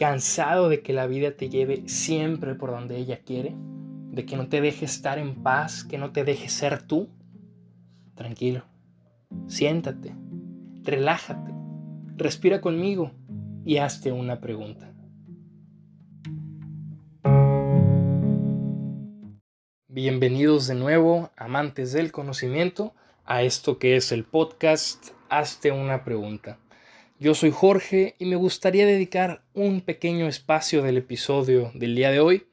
cansado de que la vida te lleve siempre por donde ella quiere, de que no te deje estar en paz, que no te deje ser tú, tranquilo, siéntate, relájate, respira conmigo y hazte una pregunta. Bienvenidos de nuevo, amantes del conocimiento, a esto que es el podcast Hazte una pregunta. Yo soy Jorge y me gustaría dedicar un pequeño espacio del episodio del día de hoy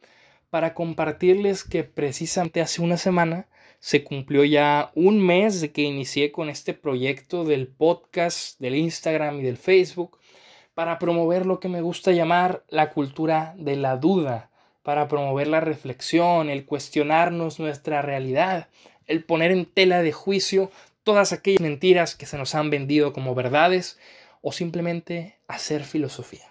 para compartirles que precisamente hace una semana se cumplió ya un mes de que inicié con este proyecto del podcast, del Instagram y del Facebook para promover lo que me gusta llamar la cultura de la duda, para promover la reflexión, el cuestionarnos nuestra realidad, el poner en tela de juicio todas aquellas mentiras que se nos han vendido como verdades o simplemente hacer filosofía.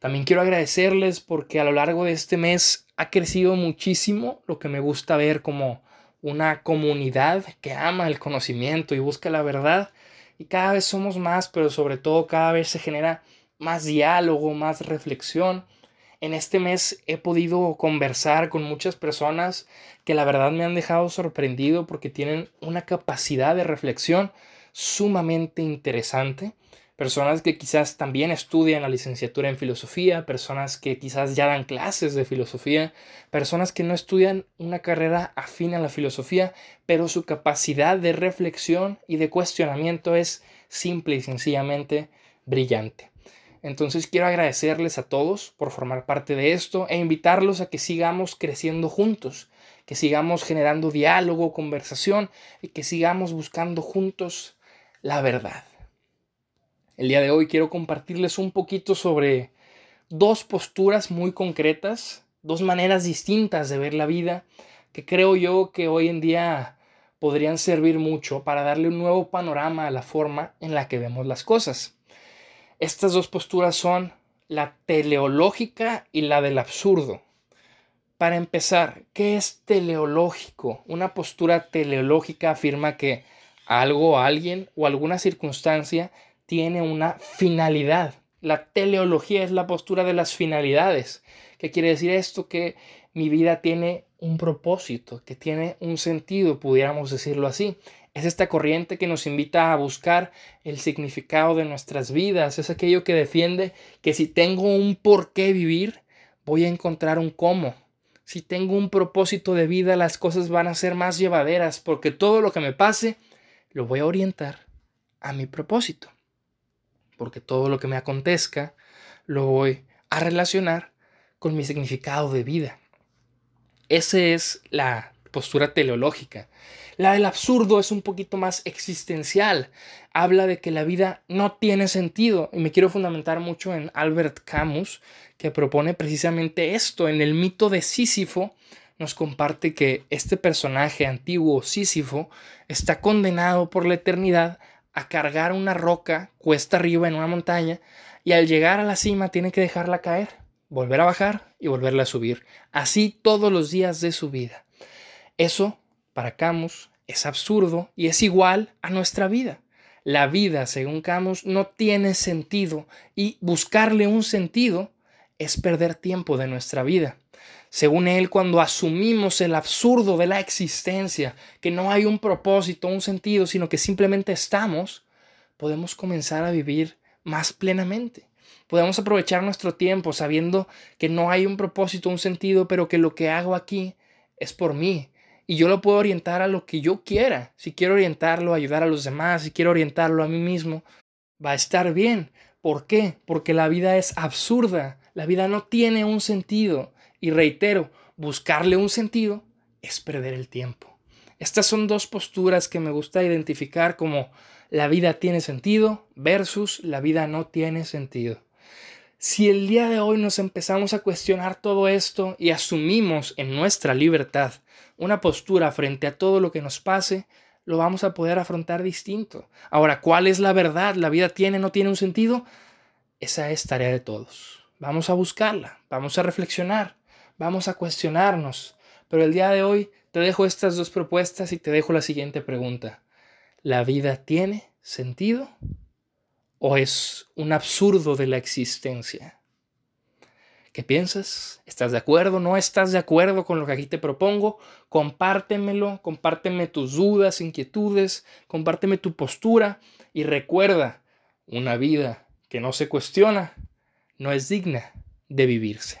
También quiero agradecerles porque a lo largo de este mes ha crecido muchísimo lo que me gusta ver como una comunidad que ama el conocimiento y busca la verdad y cada vez somos más, pero sobre todo cada vez se genera más diálogo, más reflexión. En este mes he podido conversar con muchas personas que la verdad me han dejado sorprendido porque tienen una capacidad de reflexión sumamente interesante personas que quizás también estudian la licenciatura en filosofía, personas que quizás ya dan clases de filosofía, personas que no estudian una carrera afín a la filosofía, pero su capacidad de reflexión y de cuestionamiento es simple y sencillamente brillante. Entonces quiero agradecerles a todos por formar parte de esto e invitarlos a que sigamos creciendo juntos, que sigamos generando diálogo, conversación y que sigamos buscando juntos la verdad. El día de hoy quiero compartirles un poquito sobre dos posturas muy concretas, dos maneras distintas de ver la vida que creo yo que hoy en día podrían servir mucho para darle un nuevo panorama a la forma en la que vemos las cosas. Estas dos posturas son la teleológica y la del absurdo. Para empezar, ¿qué es teleológico? Una postura teleológica afirma que algo, alguien o alguna circunstancia tiene una finalidad. La teleología es la postura de las finalidades. ¿Qué quiere decir esto? Que mi vida tiene un propósito, que tiene un sentido, pudiéramos decirlo así. Es esta corriente que nos invita a buscar el significado de nuestras vidas. Es aquello que defiende que si tengo un por qué vivir, voy a encontrar un cómo. Si tengo un propósito de vida, las cosas van a ser más llevaderas porque todo lo que me pase lo voy a orientar a mi propósito porque todo lo que me acontezca lo voy a relacionar con mi significado de vida. Esa es la postura teleológica. La del absurdo es un poquito más existencial. Habla de que la vida no tiene sentido. Y me quiero fundamentar mucho en Albert Camus, que propone precisamente esto. En el mito de Sísifo nos comparte que este personaje antiguo, Sísifo, está condenado por la eternidad a cargar una roca cuesta arriba en una montaña y al llegar a la cima tiene que dejarla caer, volver a bajar y volverla a subir, así todos los días de su vida. Eso, para Camus, es absurdo y es igual a nuestra vida. La vida, según Camus, no tiene sentido y buscarle un sentido es perder tiempo de nuestra vida. Según él, cuando asumimos el absurdo de la existencia, que no hay un propósito, un sentido, sino que simplemente estamos, podemos comenzar a vivir más plenamente. Podemos aprovechar nuestro tiempo sabiendo que no hay un propósito, un sentido, pero que lo que hago aquí es por mí. Y yo lo puedo orientar a lo que yo quiera. Si quiero orientarlo a ayudar a los demás, si quiero orientarlo a mí mismo, va a estar bien. ¿Por qué? Porque la vida es absurda. La vida no tiene un sentido. Y reitero, buscarle un sentido es perder el tiempo. Estas son dos posturas que me gusta identificar como la vida tiene sentido versus la vida no tiene sentido. Si el día de hoy nos empezamos a cuestionar todo esto y asumimos en nuestra libertad una postura frente a todo lo que nos pase, lo vamos a poder afrontar distinto. Ahora, ¿cuál es la verdad? ¿La vida tiene o no tiene un sentido? Esa es tarea de todos. Vamos a buscarla, vamos a reflexionar, vamos a cuestionarnos. Pero el día de hoy te dejo estas dos propuestas y te dejo la siguiente pregunta. ¿La vida tiene sentido o es un absurdo de la existencia? ¿Qué piensas? ¿Estás de acuerdo? ¿No estás de acuerdo con lo que aquí te propongo? Compártemelo, compárteme tus dudas, inquietudes, compárteme tu postura y recuerda, una vida que no se cuestiona no es digna de vivirse.